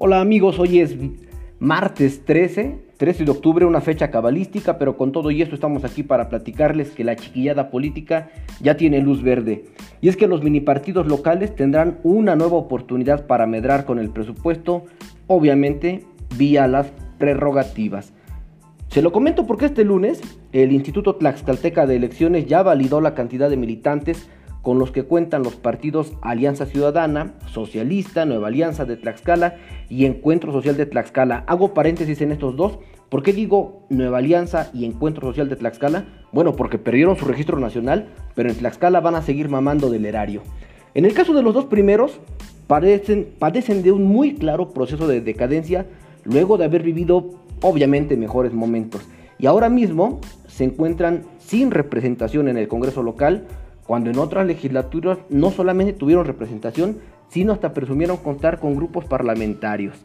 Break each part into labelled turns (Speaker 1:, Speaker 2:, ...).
Speaker 1: Hola amigos, hoy es martes 13, 13 de octubre, una fecha cabalística, pero con todo y esto estamos aquí para platicarles que la chiquillada política ya tiene luz verde. Y es que los mini partidos locales tendrán una nueva oportunidad para medrar con el presupuesto, obviamente vía las prerrogativas. Se lo comento porque este lunes el Instituto Tlaxcalteca de Elecciones ya validó la cantidad de militantes con los que cuentan los partidos Alianza Ciudadana, Socialista, Nueva Alianza de Tlaxcala y Encuentro Social de Tlaxcala. Hago paréntesis en estos dos. ¿Por qué digo Nueva Alianza y Encuentro Social de Tlaxcala? Bueno, porque perdieron su registro nacional, pero en Tlaxcala van a seguir mamando del erario. En el caso de los dos primeros, padecen, padecen de un muy claro proceso de decadencia luego de haber vivido obviamente mejores momentos. Y ahora mismo se encuentran sin representación en el Congreso local, cuando en otras legislaturas no solamente tuvieron representación, sino hasta presumieron contar con grupos parlamentarios.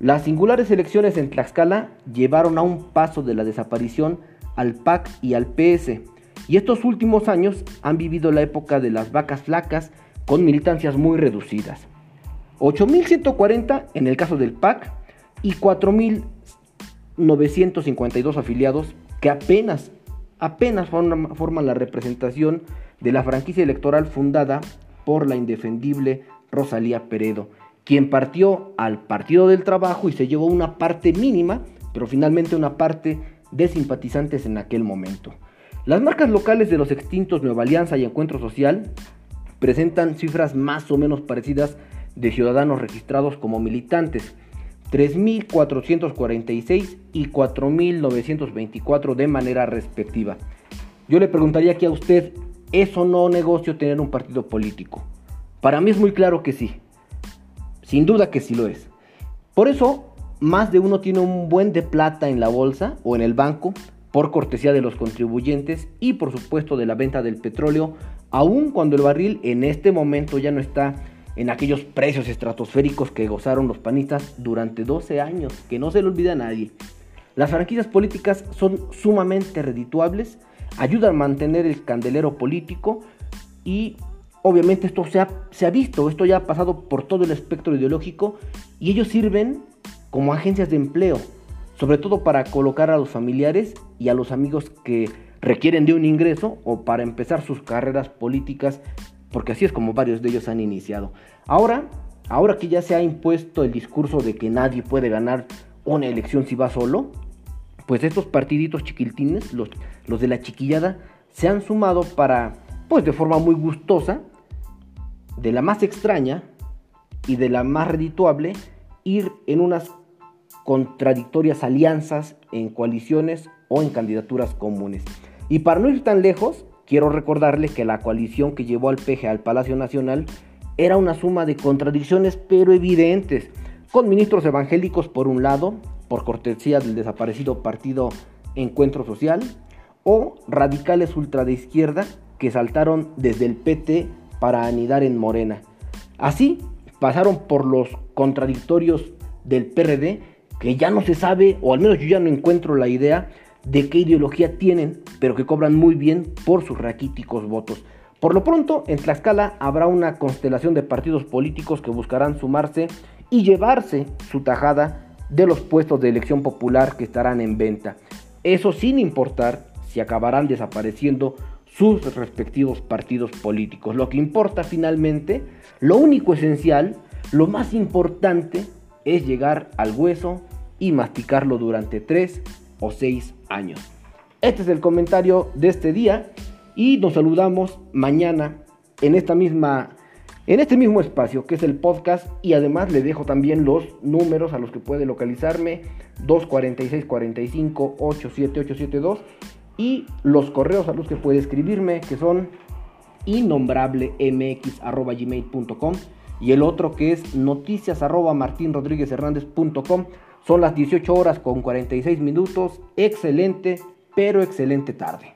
Speaker 1: Las singulares elecciones en Tlaxcala llevaron a un paso de la desaparición al PAC y al PS, y estos últimos años han vivido la época de las vacas flacas con militancias muy reducidas. 8.140 en el caso del PAC y 4.952 afiliados que apenas, apenas forman la representación de la franquicia electoral fundada por la indefendible Rosalía Peredo, quien partió al Partido del Trabajo y se llevó una parte mínima, pero finalmente una parte de simpatizantes en aquel momento. Las marcas locales de los extintos Nueva Alianza y Encuentro Social presentan cifras más o menos parecidas de ciudadanos registrados como militantes, 3.446 y 4.924 de manera respectiva. Yo le preguntaría aquí a usted, ¿Es o no negocio tener un partido político? Para mí es muy claro que sí. Sin duda que sí lo es. Por eso, más de uno tiene un buen de plata en la bolsa o en el banco por cortesía de los contribuyentes y por supuesto de la venta del petróleo, aun cuando el barril en este momento ya no está en aquellos precios estratosféricos que gozaron los panistas durante 12 años, que no se le olvida a nadie. Las franquicias políticas son sumamente redituables ayuda a mantener el candelero político y obviamente esto se ha, se ha visto, esto ya ha pasado por todo el espectro ideológico y ellos sirven como agencias de empleo, sobre todo para colocar a los familiares y a los amigos que requieren de un ingreso o para empezar sus carreras políticas, porque así es como varios de ellos han iniciado. Ahora, ahora que ya se ha impuesto el discurso de que nadie puede ganar una elección si va solo, pues estos partiditos chiquiltines, los, los de la chiquillada, se han sumado para, pues de forma muy gustosa, de la más extraña y de la más redituable, ir en unas contradictorias alianzas, en coaliciones o en candidaturas comunes. Y para no ir tan lejos, quiero recordarle que la coalición que llevó al PG al Palacio Nacional era una suma de contradicciones pero evidentes, con ministros evangélicos por un lado, por cortesía del desaparecido partido Encuentro Social, o radicales ultra de izquierda que saltaron desde el PT para anidar en Morena. Así pasaron por los contradictorios del PRD, que ya no se sabe, o al menos yo ya no encuentro la idea de qué ideología tienen, pero que cobran muy bien por sus raquíticos votos. Por lo pronto, en Tlaxcala habrá una constelación de partidos políticos que buscarán sumarse y llevarse su tajada de los puestos de elección popular que estarán en venta. Eso sin importar si acabarán desapareciendo sus respectivos partidos políticos. Lo que importa finalmente, lo único esencial, lo más importante es llegar al hueso y masticarlo durante tres o seis años. Este es el comentario de este día y nos saludamos mañana en esta misma en este mismo espacio que es el podcast y además le dejo también los números a los que puede localizarme 246 45 87872 y los correos a los que puede escribirme que son innombrablemx@gmail.com y el otro que es noticias son las 18 horas con 46 minutos. Excelente pero excelente tarde